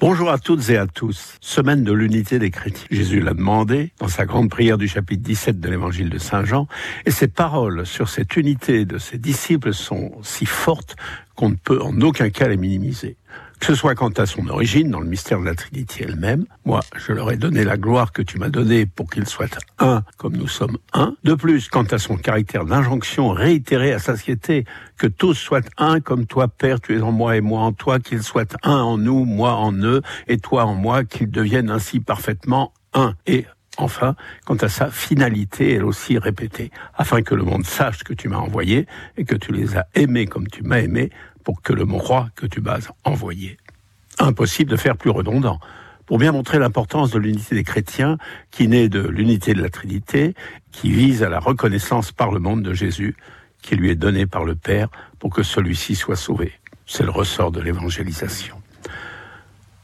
Bonjour à toutes et à tous. Semaine de l'unité des chrétiens. Jésus l'a demandé dans sa grande prière du chapitre 17 de l'évangile de Saint Jean, et ses paroles sur cette unité de ses disciples sont si fortes qu'on ne peut en aucun cas les minimiser que ce soit quant à son origine dans le mystère de la Trinité elle-même. Moi, je leur ai donné la gloire que tu m'as donnée pour qu'ils soient un comme nous sommes un. De plus, quant à son caractère d'injonction réitérée à satiété, que tous soient un comme toi, Père, tu es en moi et moi en toi, qu'ils soient un en nous, moi en eux, et toi en moi, qu'ils deviennent ainsi parfaitement un. Et Enfin, quant à sa finalité, elle aussi répétée, afin que le monde sache que tu m'as envoyé et que tu les as aimés comme tu m'as aimé, pour que le roi que tu m'as envoyé. Impossible de faire plus redondant. Pour bien montrer l'importance de l'unité des chrétiens, qui naît de l'unité de la Trinité, qui vise à la reconnaissance par le monde de Jésus, qui lui est donné par le Père pour que celui-ci soit sauvé. C'est le ressort de l'évangélisation.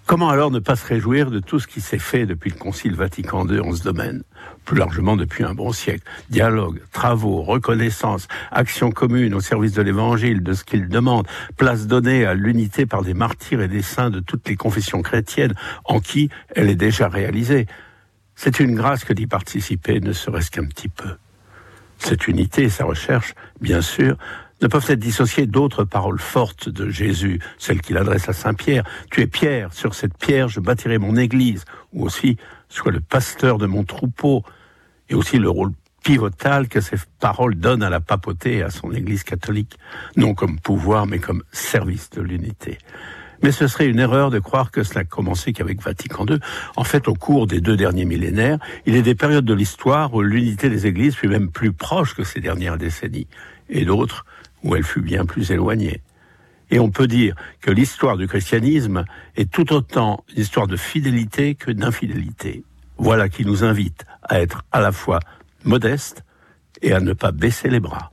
Comment alors ne pas se réjouir de tout ce qui s'est fait depuis le Concile Vatican II en ce domaine Plus largement depuis un bon siècle? Dialogue, travaux, reconnaissance, action commune au service de l'Évangile, de ce qu'il demande, place donnée à l'unité par des martyrs et des saints de toutes les confessions chrétiennes en qui elle est déjà réalisée. C'est une grâce que d'y participer, ne serait-ce qu'un petit peu. Cette unité et sa recherche, bien sûr, ne peuvent être dissociées d'autres paroles fortes de Jésus, celles qu'il adresse à Saint Pierre. Tu es Pierre, sur cette pierre je bâtirai mon église, ou aussi sois le pasteur de mon troupeau, et aussi le rôle pivotal que ces paroles donnent à la papauté et à son église catholique, non comme pouvoir, mais comme service de l'unité. Mais ce serait une erreur de croire que cela n'a commencé qu'avec Vatican II. En fait, au cours des deux derniers millénaires, il est des périodes de l'histoire où l'unité des églises fut même plus proche que ces dernières décennies, et d'autres où elle fut bien plus éloignée. Et on peut dire que l'histoire du christianisme est tout autant une histoire de fidélité que d'infidélité. Voilà qui nous invite à être à la fois modestes et à ne pas baisser les bras.